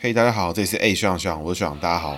嘿，大家好，这里是 A 学长学长，我是学长，大家好。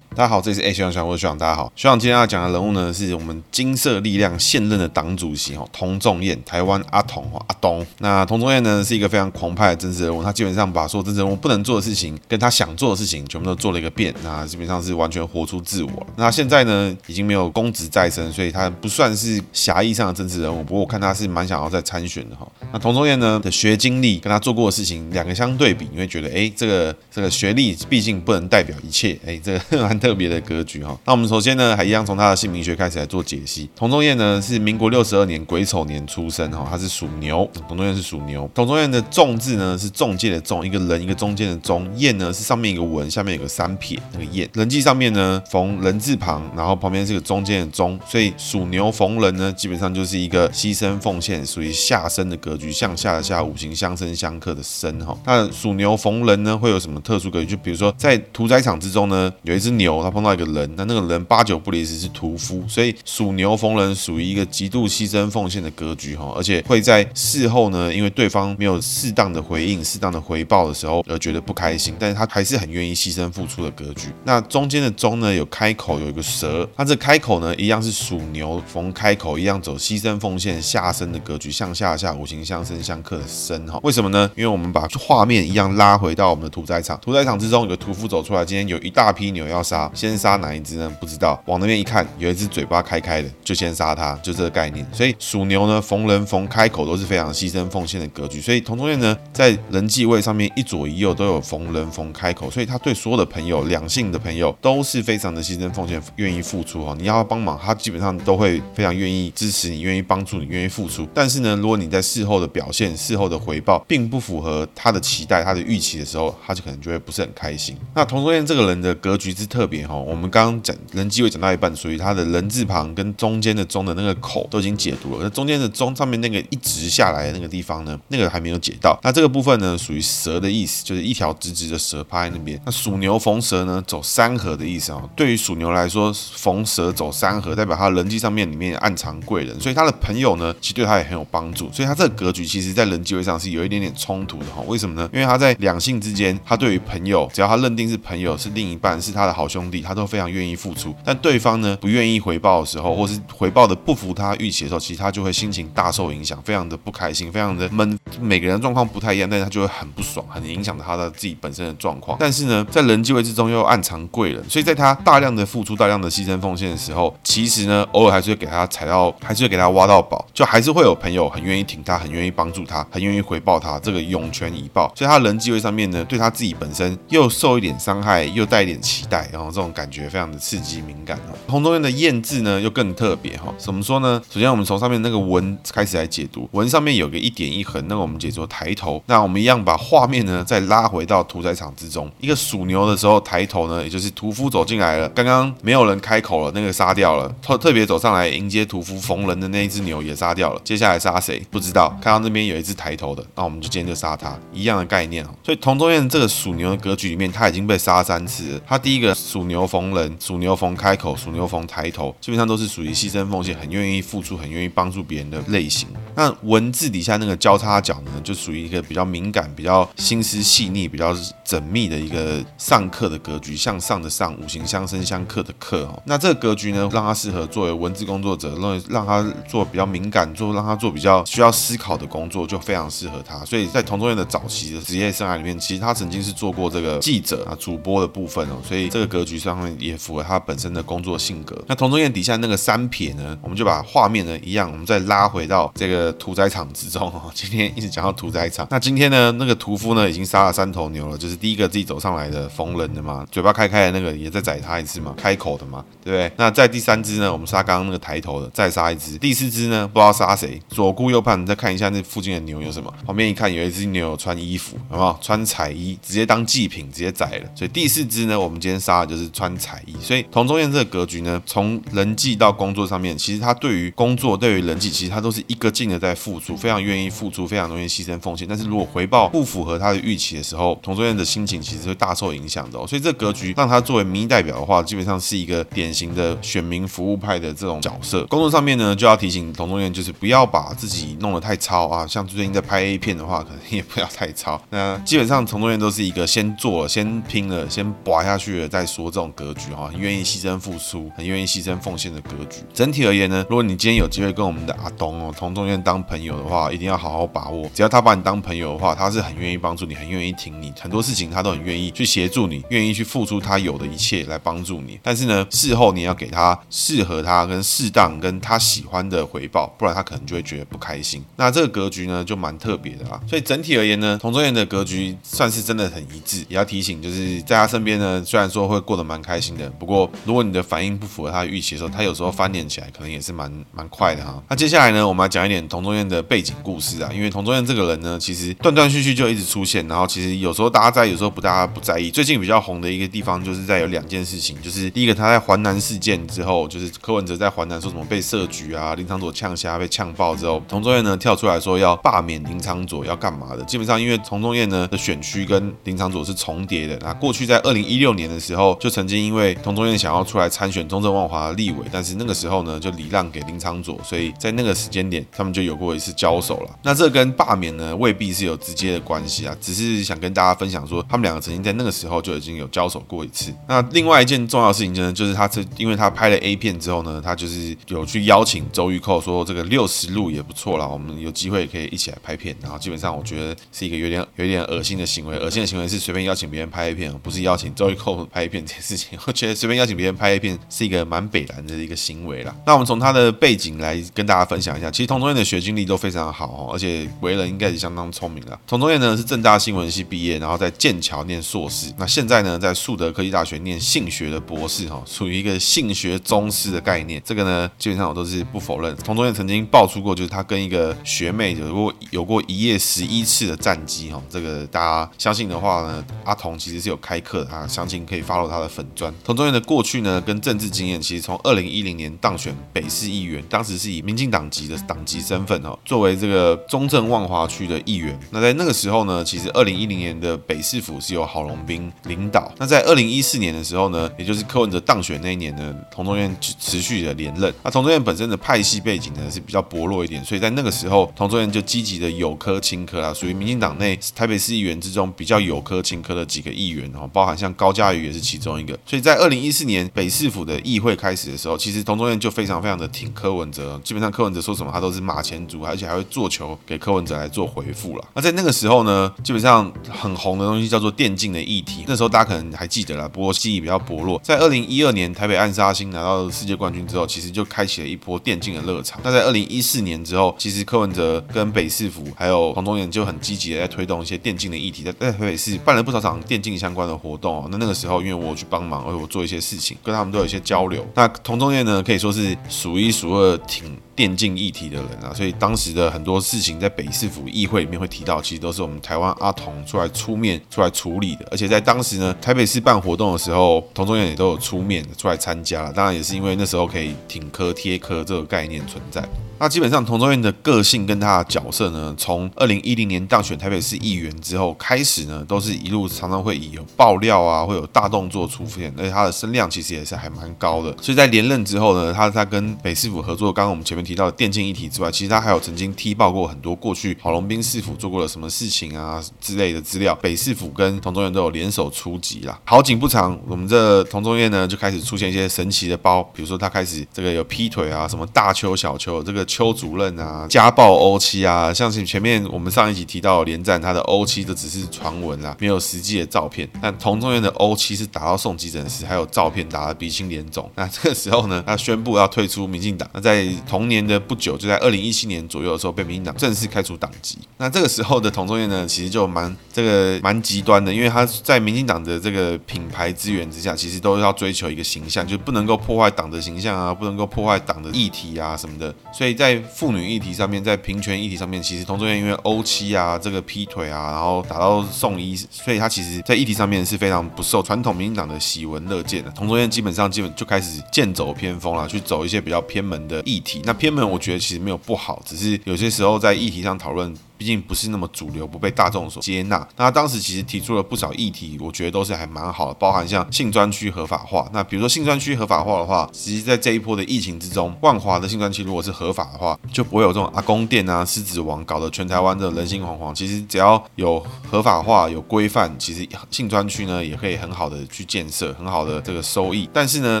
大家好，这里是 A 学长学长，我是学长，大家好。学长今天要讲的人物呢，是我们金色力量现任的党主席哦，童仲彦，台湾阿童阿东。那童仲彦呢，是一个非常狂派的政治人物，他基本上把所有政治人物不能做的事情，跟他想做的事情，全部都做了一个遍。那基本上是完全活出自我。那现在呢，已经没有公职在身，所以他不算是狭义上的政治人物。不过我看他是蛮想要再参选的哈。那童仲彦呢的学经历跟他做过的事情两个相对比，你会觉得，哎，这个这个学历毕竟不能代表一切，哎，这个 蛮特特别的格局哈。那我们首先呢，还一样从他的姓名学开始来做解析。童仲彦呢是民国六十二年癸丑年出生哈，他是属牛。童仲彦是属牛。童仲彦的仲字呢是仲介的仲，一个人一个中间的中。彦呢是上面一个文，下面有个三撇那个彦。人际上面呢逢人字旁，然后旁边是个中间的中，所以属牛逢人呢基本上就是一个牺牲奉献，属于下生的格局，向下的下，五行相生相克的生哈。那属牛逢人呢会有什么特殊格局？就比如说在屠宰场之中呢，有一只牛，他碰到一个人，那那个人八九不离十是屠夫，所以属牛逢人属于一个极度牺牲奉献的格局哈，而且会在事后呢，因为对方没有适当的回应、适当的回报的时候而觉得不开心，但是他还是很愿意牺牲付出的格局。那中间的中呢，有开口有一个蛇，它这开口呢一样是属牛逢开口，一样走牺牲奉献下生的格局，向下下五行相生相克的生哈。为什么呢？因为我们把画面一样拉回到我们的屠宰场，屠宰场之中有个屠夫走出来，今天有一大批牛要杀，先杀哪一只呢？不知道，往那边一看，有一只嘴巴开开的，就先杀它，就这个概念。所以属牛呢，逢人逢开口都是非常牺牲奉献的格局。所以童仲彦呢，在人际位上面一左一右都有逢人逢开口，所以他对所有的朋友，两性的朋友都是非常的牺牲奉献，愿意付出哈。你要帮忙，他基本上都会非常愿意支持你，愿意帮助你，愿意付出。但是呢，如果你在事后的表现、事后的回报并不符合他的期待、他的预期的时候，他就可能就会不是很开心。那童仲彦这个人的格局之特别哈，我们刚刚讲。人际位讲到一半，属于他的人字旁跟中间的中的那个口都已经解读了，那中间的中上面那个一直下来的那个地方呢，那个还没有解到。那这个部分呢，属于蛇的意思，就是一条直直的蛇趴在那边。那属牛逢蛇呢，走三合的意思啊。对于属牛来说，逢蛇走三合，代表他人际上面里面暗藏贵人，所以他的朋友呢，其实对他也很有帮助。所以他这个格局其实在人际位上是有一点点冲突的哈。为什么呢？因为他在两性之间，他对于朋友，只要他认定是朋友，是另一半，是他的好兄弟，他都非常愿意付出。但对方呢，不愿意回报的时候，或是回报的不符他预期的时候，其实他就会心情大受影响，非常的不开心，非常的闷。每个人状况不太一样，但是他就会很不爽，很影响他的自己本身的状况。但是呢，在人际位之中又暗藏贵人，所以在他大量的付出、大量的牺牲奉献的时候，其实呢，偶尔还是会给他踩到，还是会给他挖到宝，就还是会有朋友很愿意挺他，很愿意帮助他，很愿意回报他这个涌泉以报。所以他人际位上面呢，对他自己本身又受一点伤害，又带一点期待，然后这种感觉非常的刺激敏感。童中院的彦字呢，又更特别哈。怎么说呢？首先，我们从上面那个文开始来解读。文上面有个一点一横，那个我们解作抬头。那我们一样把画面呢，再拉回到屠宰场之中。一个属牛的时候抬头呢，也就是屠夫走进来了。刚刚没有人开口了，那个杀掉了。特特别走上来迎接屠夫逢人的那一只牛也杀掉了。接下来杀谁？不知道。看到那边有一只抬头的，那我们就今天就杀他。一样的概念哦。所以童中院这个属牛的格局里面，他已经被杀三次了。他第一个属属牛逢人，属牛逢开口。属牛逢抬头，基本上都是属于牺牲奉献，很愿意付出，很愿意帮助别人的类型。那文字底下那个交叉角呢，就属于一个比较敏感、比较心思细腻、比较缜密的一个上课的格局，向上的上，五行相生相克的克哦。那这个格局呢，让他适合作为文字工作者，让让他做比较敏感，做让他做比较需要思考的工作，就非常适合他。所以在童仲彦的早期的职业生涯里面，其实他曾经是做过这个记者啊、主播的部分哦。所以这个格局上面也符合他本身的工作。性格，那童仲彦底下那个三撇呢，我们就把画面呢一样，我们再拉回到这个屠宰场之中哦。今天一直讲到屠宰场，那今天呢，那个屠夫呢已经杀了三头牛了，就是第一个自己走上来的逢人的嘛，嘴巴开开的那个也在宰他一次嘛，开口的嘛，对不对？那在第三只呢，我们杀刚刚那个抬头的，再杀一只，第四只呢不知道杀谁，左顾右盼，再看一下那附近的牛有什么，旁边一看有一只牛穿衣服，有没有穿彩衣，直接当祭品直接宰了，所以第四只呢，我们今天杀的就是是穿彩衣，所以童仲彦这个格局呢，从人际到工作上面，其实他对于工作、对于人际，其实他都是一个劲的在付出，非常愿意付出，非常愿意牺牲奉献。但是如果回报不符合他的预期的时候，童仲彦的心情其实会大受影响的哦。所以这格局让他作为民意代表的话，基本上是一个典型的选民服务派的这种角色。工作上面呢，就要提醒童仲彦，就是不要把自己弄得太糙啊。像最近在拍 A 片的话，可能也不要太糙。那基本上童仲彦都是一个先做、先拼了、先拔下去了再说这种格局哈，很愿意牺牲付出、很愿意牺牲奉献的格局。整体而言呢，如果你今天有机会跟我们的阿东哦童仲彦当朋友的话，一定要好好把握。只要他把你当朋友的话，他是很愿意帮助你，很愿意听你，很多事情他都很愿意去协助你，愿意去付出他有的一切来帮助你。但是呢，事后你要给他适合他跟适当跟他喜欢的回报，不然他可能就会觉得不开心。那这个格局呢，就蛮特别的啦。所以整体而言呢，童仲彦的格局算是真的很一致。也要提醒，就是在他身边呢，虽然说会过得蛮开心的，不过如果你的反应不符合他的预期的时候，他有时候翻脸起来可能也是蛮蛮快的哈。那接下来呢，我们来讲一点童仲彦的背景故事啊，因为童仲彦这个人呢，其实断断续续就一直出现，然后其实有时候大家在，有时候不大家不在意。最近比较红的一个地方，就是在有两件事情，就是第一个他在环南事件之后，就是柯文哲在环南说什么被设局啊，林昶佐呛虾被呛爆之后，童仲彦呢跳出来说要罢免林昶佐要干嘛的？基本上因为童仲彦呢的选区跟林昶佐是重叠的，那过去在二零一六年的时候，就曾经因为童仲彦想要出来参选中正万华立委，但是那个时候呢就礼让给林昶佐，所以在那个时间点他们就有过一次交手了。那这跟罢免呢未必是有直接的关系啊，只是想跟大家分享说，他们两个曾经在那个时候就已经有交手过一次。那另外一件重要事情呢，就是他这因为他拍了 A 片之后呢，他就是有去邀请周玉蔻说这个六十路也不错啦，我们有机会可以一起来拍片。然后基本上我觉得是一个有点有点恶心的行为，恶心的行为是随便邀请别人拍 A 片，不是邀请周玉蔻拍 A 片这件事情。我觉得随便邀请别人拍 A 片是一个蛮北烂的一个行为啦。那我们从他的背景来跟大家分享一下，其实童仲彦的学经历都非常好哦，而且为人应该是相当聪明的。童仲彦呢是政大新闻系毕业，然后在剑桥念硕士，那现在呢在树德科技大学念性学的博士哈，属于一个性学宗师的概念。这个呢基本上我都是不否认。童仲彦曾经爆出过，就是他跟一个学妹有过有过一夜十一次的战绩哈。这个大家相信的话呢，阿童其实是有开课的啊，详情可以 follow 他的粉专。童仲彦的过去呢跟政治经验，其实从二零一零年当选北市议员，当时是以民进党籍的党籍身份哈，作为这个中正万华区的议员。那在那个时候呢，其实二零一零年的北市府是由郝龙斌领导。那在二零一四年的时候呢，也就是柯文哲当选那一年呢，童仲彦持续的连任。那童仲彦本身的派系背景呢是比较薄弱一点，所以在那个时候，童仲彦就积极的有科亲科啊，属于民进党内台北市议员之中比较有科亲科的几个议员哦，包含像高嘉瑜也是其中一个。所以在二零一四年北市府的议会开始的时候，其实童仲彦就非常非常的挺柯文哲，基本上柯文哲说什么他都是马前卒，而且还会做球给柯文哲来做回复了。那在那个时候呢，基本上很红的东西叫做电竞的议题，那时候大家可能还记得啦，不过记忆比较薄弱。在二零一二年台北暗杀星拿到世界冠军之后，其实就开启了一波电竞的热潮。那在二零一四年之后，其实柯文哲跟北市府还有童仲彦就很积极的在推动一些电竞的议题，在在台北市办了不少场电竞相关的活动哦。那那个时候，因为我去帮忙，为我做一些事情，跟他们都有一些交流。那同中业呢，可以说是数一数二挺电竞议题的人啊，所以当时的很多事情在北市府议会里面会提到，其实都是我们台湾阿童出来出面出来处理的。而且在当时呢，台北市办活动的时候，童仲彦也都有出面出来参加了。当然也是因为那时候可以挺科贴科这个概念存在。那基本上童仲彦的个性跟他的角色呢，从二零一零年当选台北市议员之后开始呢，都是一路常常会以有爆料啊，会有大动作出现，而且他的声量其实也是还蛮高的。所以在连任之后呢，他他跟北市府合作，刚刚我们前面提到电竞议题之外，其实他还有曾经踢爆过很多过去郝龙斌市府做过了什么事情啊之类的资料，北市府跟同中院都有联手出击啦。好景不长，我们这同中院呢就开始出现一些神奇的包，比如说他开始这个有劈腿啊，什么大邱小邱这个。邱主任啊，家暴欧妻啊，像是前面我们上一集提到连战，他的欧妻都只是传闻啊，没有实际的照片。但同中院的欧妻是打到送急诊室，还有照片打得鼻青脸肿。那这个时候呢，他宣布要退出民进党。那在同年的不久，就在二零一七年左右的时候，被民进党正式开除党籍。那这个时候的童仲彦呢，其实就蛮这个蛮极端的，因为他在民进党的这个品牌资源之下，其实都要追求一个形象，就是不能够破坏党的形象啊，不能够破坏党的议题啊什么的。所以在妇女议题上面，在平权议题上面，其实童中彦因为欧妻啊，这个劈腿啊，然后打到送医，所以他其实在议题上面是非常不受传统民进党的喜闻乐见的。童中彦基本上基本就开始剑走偏锋了，去走一些比较偏门的议题。那偏门我觉得其实没有不好，只是有些时候在议题上讨论。毕竟不是那么主流，不被大众所接纳。那他当时其实提出了不少议题，我觉得都是还蛮好的，包含像性专区合法化。那比如说性专区合法化的话，其实在这一波的疫情之中，万华的性专区如果是合法的话，就不会有这种阿公店啊、狮子王搞得全台湾的人心惶惶。其实只要有合法化、有规范，其实性专区呢也可以很好的去建设，很好的这个收益。但是呢，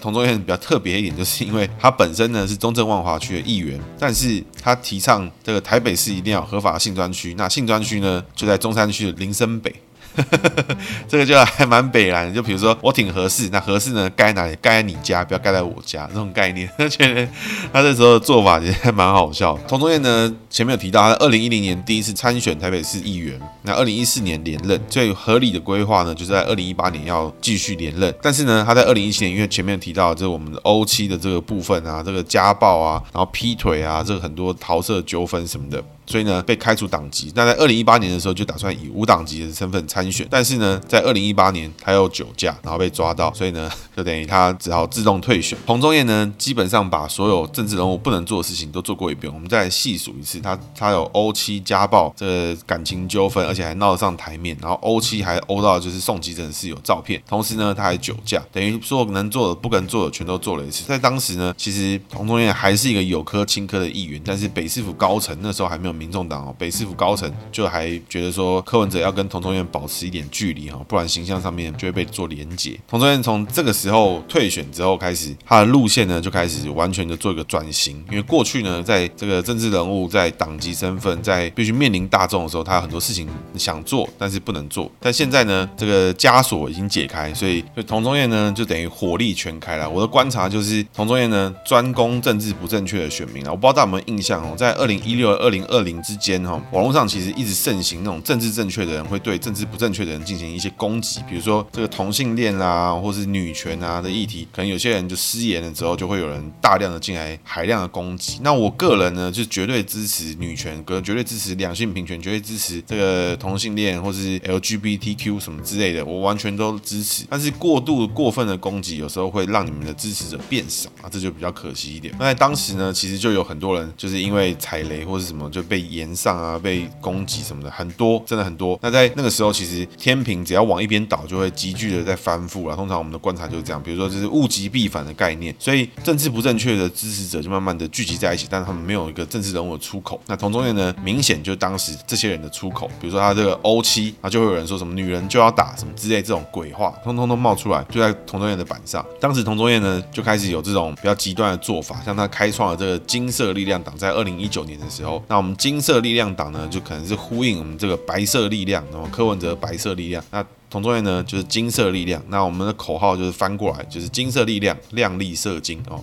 童中彦比较特别一点，就是因为他本身呢是中正万华区的议员，但是他提倡这个台北市一定要合法性专。专区，那信专区呢，就在中山区的林森北。这个就还蛮北蓝，就比如说我挺合适，那合适呢盖哪里？盖在你家，不要盖在我家，这种概念。而且他这时候的做法其实还蛮好笑。童中彦呢，前面有提到，他二零一零年第一次参选台北市议员，那二零一四年连任，最合理的规划呢，就是在二零一八年要继续连任。但是呢，他在二零一七年，因为前面提到这个我们的欧七的这个部分啊，这个家暴啊，然后劈腿啊，这个很多桃色纠纷什么的。所以呢，被开除党籍。那在二零一八年的时候，就打算以无党籍的身份参选。但是呢，在二零一八年他又酒驾，然后被抓到，所以呢，就等于他只好自动退选。彭中彦呢，基本上把所有政治人物不能做的事情都做过一遍。我们再细数一次，他他有欧妻家暴，这感情纠纷，而且还闹得上台面。然后欧妻还欧到就是送急诊室有照片。同时呢，他还酒驾，等于说能做的、不能做的全都做了一次。在当时呢，其实彭中彦还是一个有科亲科的议员，但是北市府高层那时候还没有。民众党哦，北市府高层就还觉得说柯文哲要跟童中彦保持一点距离哈，不然形象上面就会被做连结。童中彦从这个时候退选之后开始，他的路线呢就开始完全的做一个转型。因为过去呢，在这个政治人物在党籍身份，在必须面临大众的时候，他有很多事情想做，但是不能做。但现在呢，这个枷锁已经解开，所以所以童中彦呢就等于火力全开了。我的观察就是，童中彦呢专攻政治不正确的选民啊，我不知道大家有没有印象哦，在二零一六、二零二零。之间哈，网络上其实一直盛行那种政治正确的人会对政治不正确的人进行一些攻击，比如说这个同性恋啊，或是女权啊的议题，可能有些人就失言了之后，就会有人大量的进来海量的攻击。那我个人呢，就绝对支持女权，跟绝对支持两性平权，绝对支持这个同性恋或是 LGBTQ 什么之类的，我完全都支持。但是过度过分的攻击，有时候会让你们的支持者变少啊，这就比较可惜一点。那在当时呢，其实就有很多人就是因为踩雷或是什么就被。延上啊，被攻击什么的很多，真的很多。那在那个时候，其实天平只要往一边倒，就会急剧的在翻覆了。通常我们的观察就是这样，比如说就是物极必反的概念。所以政治不正确的支持者就慢慢的聚集在一起，但是他们没有一个政治人物的出口。那同中院呢，明显就当时这些人的出口。比如说他这个欧七，啊，就会有人说什么女人就要打什么之类这种鬼话，通通都冒出来，就在同中院的板上。当时同中院呢，就开始有这种比较极端的做法，像他开创了这个金色力量党，在二零一九年的时候，那我们金色力量党呢，就可能是呼应我们这个白色力量，那么柯文哲白色力量，那。童中彦呢，就是金色力量。那我们的口号就是翻过来，就是金色力量，亮丽色金哦。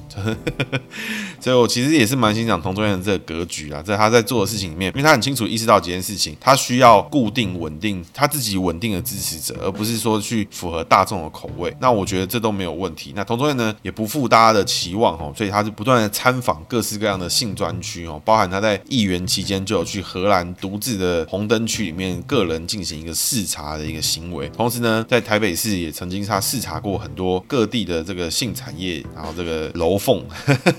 所以我其实也是蛮欣赏童中彦的这个格局啦，在他在做的事情里面，因为他很清楚意识到几件事情，他需要固定稳定他自己稳定的支持者，而不是说去符合大众的口味。那我觉得这都没有问题。那童中彦呢，也不负大家的期望哦，所以他是不断的参访各式各样的性专区哦，包含他在议员期间就有去荷兰独自的红灯区里面个人进行一个视察的一个行为。同时呢，在台北市也曾经他视察过很多各地的这个性产业，然后这个楼凤。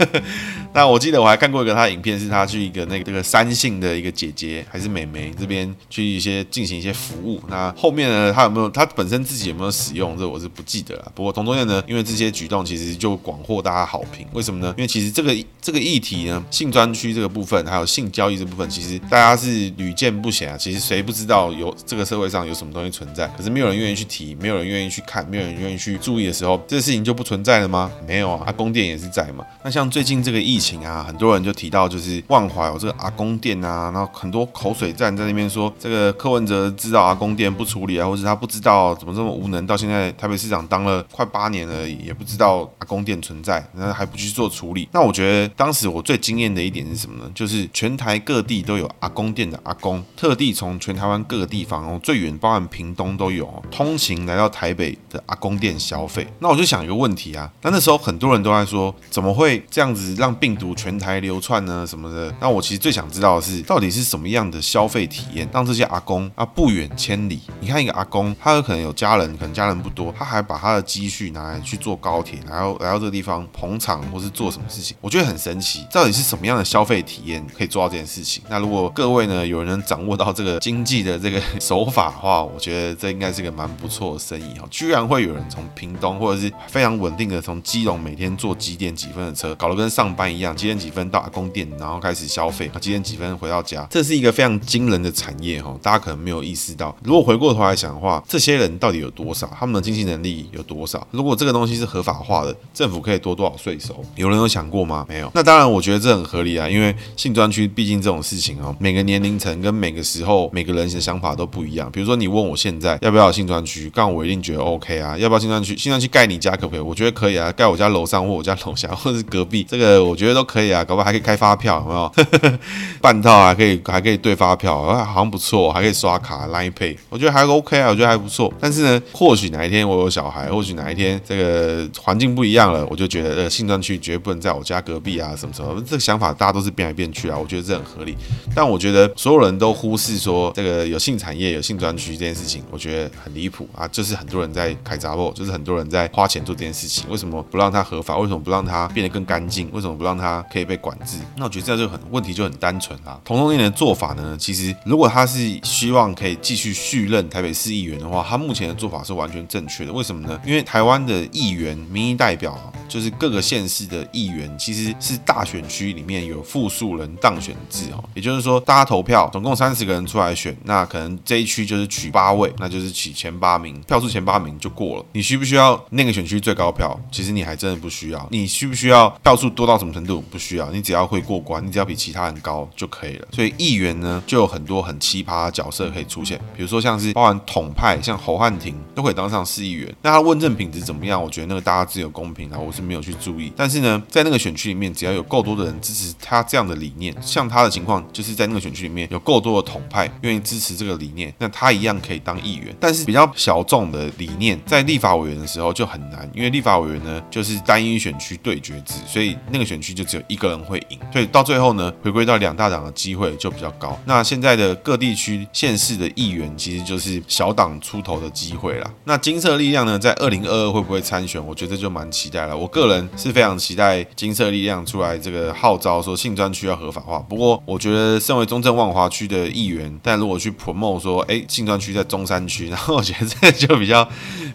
那我记得我还看过一个他的影片，是他去一个那个这个三性的一个姐姐还是妹妹这边去一些进行一些服务。那后面呢，他有没有他本身自己有没有使用？这我是不记得了。不过童中院呢，因为这些举动其实就广获大家好评。为什么呢？因为其实这个这个议题呢，性专区这个部分，还有性交易这部分，其实大家是屡见不鲜啊。其实谁不知道有这个社会上有什么东西存在？可是没有人愿意去提，没有人愿意去看，没有人愿意去注意的时候，这个事情就不存在了吗？没有啊，阿公店也是在嘛。那像最近这个疫情啊，很多人就提到就是万华有这个阿公店啊，然后很多口水战在那边说，这个柯文哲知道阿公店不处理啊，或是他不知道怎么这么无能，到现在台北市长当了快八年而已，也不知道阿公店存在，那还不去做处理。那我觉得当时我最惊艳的一点是什么呢？就是全台各地都有阿公店的阿公，特地从全台湾各个地方哦，最远包含屏东都有通勤来到台北的阿公店消费。那我就想一个问题啊，那那时候很多人都在说，怎么会这样子让病毒全台流窜呢？什么的？那我其实最想知道的是，到底是什么样的消费体验，让这些阿公啊不远千里？你看一个阿公，他有可能有家人，可能家人不多，他还把他的积蓄拿来去坐高铁，然后来到这个地方捧场或是做什么事情？我觉得很神奇，到底是什么样的消费体验可以做到这件事情？那如果各位呢，有人能掌握到这个经济的这个手法的话，我觉得这应该是个蛮不错的生意哈。居然会有人从屏东或者是非常稳定的从基隆每天坐几点几分的车，搞得跟上班一样，几点几分到阿公店，然后开始消费，几点几分回到家，这是一个非常惊人的产业哈。大家可能没有意识到，如果回过头来想的话，这些人到底有多少？他们的经济能力有多少？如果这个东西是合法化的，政府可以多多少税收？有人有想过吗？没有。那当然，我觉得这很合理啊，因为性专区毕竟这种事情哦，每个年龄层跟每个时候每个人的想法都不一样。比如说，你问我现在要不要有性专区，刚我一定觉得 OK 啊。要不要性专区？性专区盖你家可不可以？我觉得可以啊，盖我家楼上或我家楼下 或者是隔壁，这个我觉得都可以啊。搞不好还可以开发票，有没有？半套还可以还可以对发票，好像不错，还可以刷卡 Line Pay，我觉得还 OK 啊，我觉得还不错。但是呢，或许哪一天我有小孩，或许哪一天这个环境不一样了，我就觉得呃，性专区绝不能在我家隔壁啊，什么什么。这个想法大家都是变来变去啊，我觉得这很合理。但我觉得所有人都忽视说这个有性产业、有性专区这件事情，我觉得很离谱啊！就是很多人在开杂货，就是很多人在花钱做这件事情。为什么不让它合法？为什么不让它变得更干净？为什么不让它可以被管制？那我觉得这样就很问题就很单纯啊。同性恋的做法呢，其实如果他是希望可以继续续任台北市议员的话，他目前的做法是完全正确的。为什么呢？因为台湾的议员、民意代表，就是各个县市的议员，其实是大选区里面有复数人当选制哦。也就是说，大家投票，总共三十个人出来选，那可能这一区就是取八位，那就是取前八名，票数前八名就过了。你需不需要那个选区最高票？其实你还真的不需要。你需不需要票数多到什么程度？不需要，你只要会过关，你只要比其他人高就可以了。所以议员呢，就有很多很奇葩的角色可以出现，比如说像是包含统派，像侯汉廷都可以当上市议员。那他问政品质怎么样？我觉得那个大家自有公平啊，我是没有去注意。但是呢，在那个选区里面，只要有够多的人支持他这样的理念，像他的情况，就是在那个选区里面有够多的统派愿意支持这个理念，那他一样可以当议员。但是比较小众的理念，在立法委员的时候就很难，因为立法委员呢就是单一选区对决制，所以那个选区就只有一个人会赢。所以到最后呢，回归到两大党的机会就比较高。那现在的各地区县市的议员，其实就是小党出头的机会啦。那金色力量呢，在二零二二会不会参选？我觉得就蛮期待了。我个人是非常期待金色力量出来这个号召说性专区要合法化。不过我觉得身为中正万华区的议员，但如果去 promote 说，哎，性专区在中山区，然后我觉得这个就比较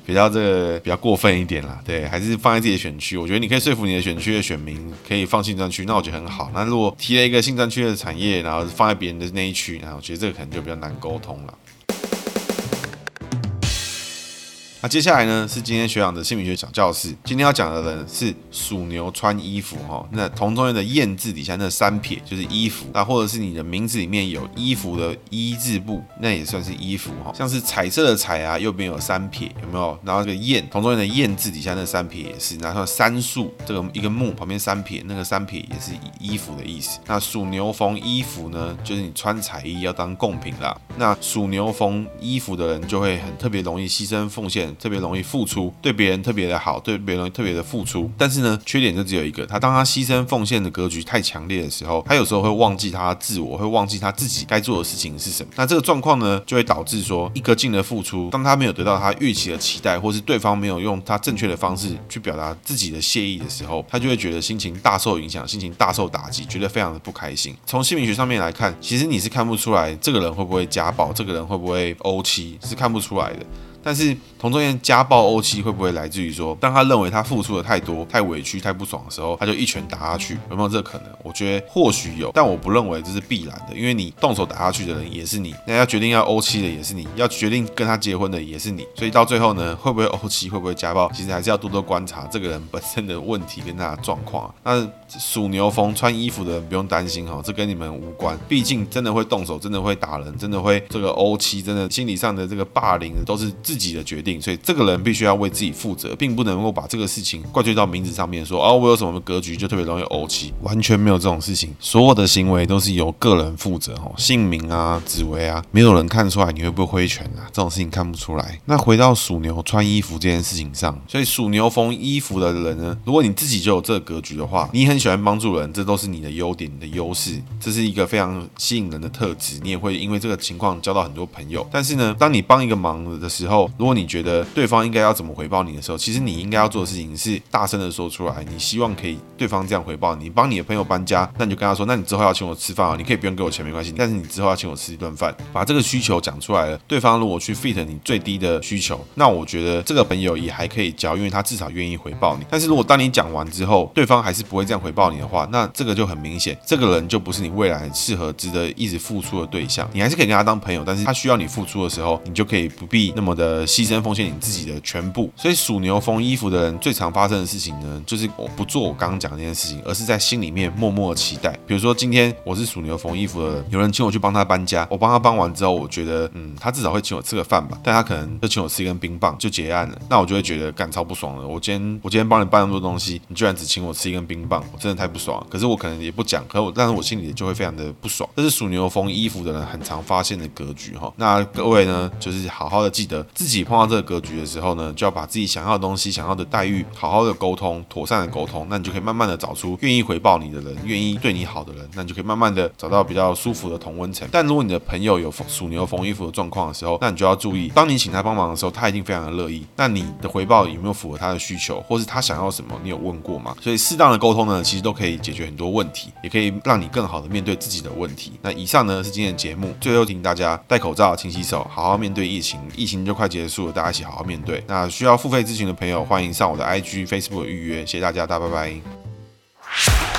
比较这个比较过分一点啦。对，还是放在自己的选区。我觉得你可以说服你的选区的选民可以放新专区，那我觉得很好。那如果提了一个新专区的产业，然后放在别人的那一区，然后我觉得这个可能就比较难沟通了。那接下来呢，是今天学长的姓名学小教室。今天要讲的人是属牛穿衣服哈。那同中间的燕字底下那三撇就是衣服，那或者是你的名字里面有衣服的衣字部，那也算是衣服哈。像是彩色的彩啊，右边有三撇，有没有？然后这个燕，同中间的燕字底下那三撇也是。然后三竖这个一个木旁边三撇，那个三撇也是衣服的意思。那属牛缝衣服呢，就是你穿彩衣要当贡品啦。那属牛缝衣服的人就会很特别容易牺牲奉献。特别容易付出，对别人特别的好，对别人特别的付出。但是呢，缺点就只有一个，他当他牺牲奉献的格局太强烈的时候，他有时候会忘记他自我，会忘记他自己该做的事情是什么。那这个状况呢，就会导致说，一个劲的付出，当他没有得到他预期的期待，或是对方没有用他正确的方式去表达自己的谢意的时候，他就会觉得心情大受影响，心情大受打击，觉得非常的不开心。从姓名学上面来看，其实你是看不出来这个人会不会家暴，这个人会不会怄妻，是看不出来的。但是同桌间家暴怄妻会不会来自于说，当他认为他付出的太多、太委屈、太不爽的时候，他就一拳打下去？有没有这可能？我觉得或许有，但我不认为这是必然的，因为你动手打下去的人也是你，那要决定要怄妻的也是你，要决定跟他结婚的也是你，所以到最后呢，会不会怄妻，会不会家暴，其实还是要多多观察这个人本身的问题跟他的状况。那属牛风穿衣服的人不用担心哈，这跟你们无关，毕竟真的会动手、真的会打人、真的会这个怄妻、真的心理上的这个霸凌都是自自己的决定，所以这个人必须要为自己负责，并不能够把这个事情怪罪到名字上面，说哦，我有什么格局就特别容易怄气，完全没有这种事情。所有的行为都是由个人负责哦，姓名啊、紫微啊，没有人看出来你会不会挥拳啊，这种事情看不出来。那回到属牛穿衣服这件事情上，所以属牛缝衣服的人呢，如果你自己就有这个格局的话，你很喜欢帮助人，这都是你的优点、你的优势，这是一个非常吸引人的特质，你也会因为这个情况交到很多朋友。但是呢，当你帮一个忙的时候，如果你觉得对方应该要怎么回报你的时候，其实你应该要做的事情是大声的说出来，你希望可以对方这样回报你。帮你的朋友搬家，那你就跟他说，那你之后要请我吃饭啊，你可以不用给我钱没关系，但是你之后要请我吃一顿饭，把这个需求讲出来了。对方如果去 fit 你最低的需求，那我觉得这个朋友也还可以交，因为他至少愿意回报你。但是如果当你讲完之后，对方还是不会这样回报你的话，那这个就很明显，这个人就不是你未来适合值得一直付出的对象。你还是可以跟他当朋友，但是他需要你付出的时候，你就可以不必那么的呃牺牲奉献你自己的全部。所以属牛缝衣服的人最常发生的事情呢，就是我不做我刚刚讲的那件事情，而是在心里面默默的期待。比如说今天我是属牛缝衣服的人，有人请我去帮他搬家，我帮他搬完之后，我觉得嗯，他至少会请我吃个饭吧，但他可能就请我吃一根冰棒就结案了，那我就会觉得干超不爽了。我今天我今天帮你搬那么多东西，你居然只请我吃一根冰棒，我真的太不爽。可是我可能也不讲，可我但是我心里就会非常的不爽。这是属牛缝衣服的人很常发现的格局哈。那各位呢，就是好好的记得自己碰到这个格局的时候呢，就要把自己想要的东西、想要的待遇好好的沟通，妥善的沟通，那你就可以慢慢的找出愿意回报你的人，愿意对你好的人，那你就可以慢慢的找到比较舒服的同温层。但如果你的朋友有属牛缝衣服的状况的时候，那你就要注意，当你请他帮忙的时候，他一定非常的乐意。那你的回报有没有符合他的需求，或是他想要什么？你有问过吗？所以适当的沟通呢，其实都可以解决很多问题，也可以让你更好的面对自己的问题。那以上呢是今天的节目，最后提醒大家戴口罩、勤洗手，好好面对疫情。疫情就快结束了，大家一起好好面对。那需要付费咨询的朋友，欢迎上我的 IG、Facebook 预约。谢谢大家，大家拜拜。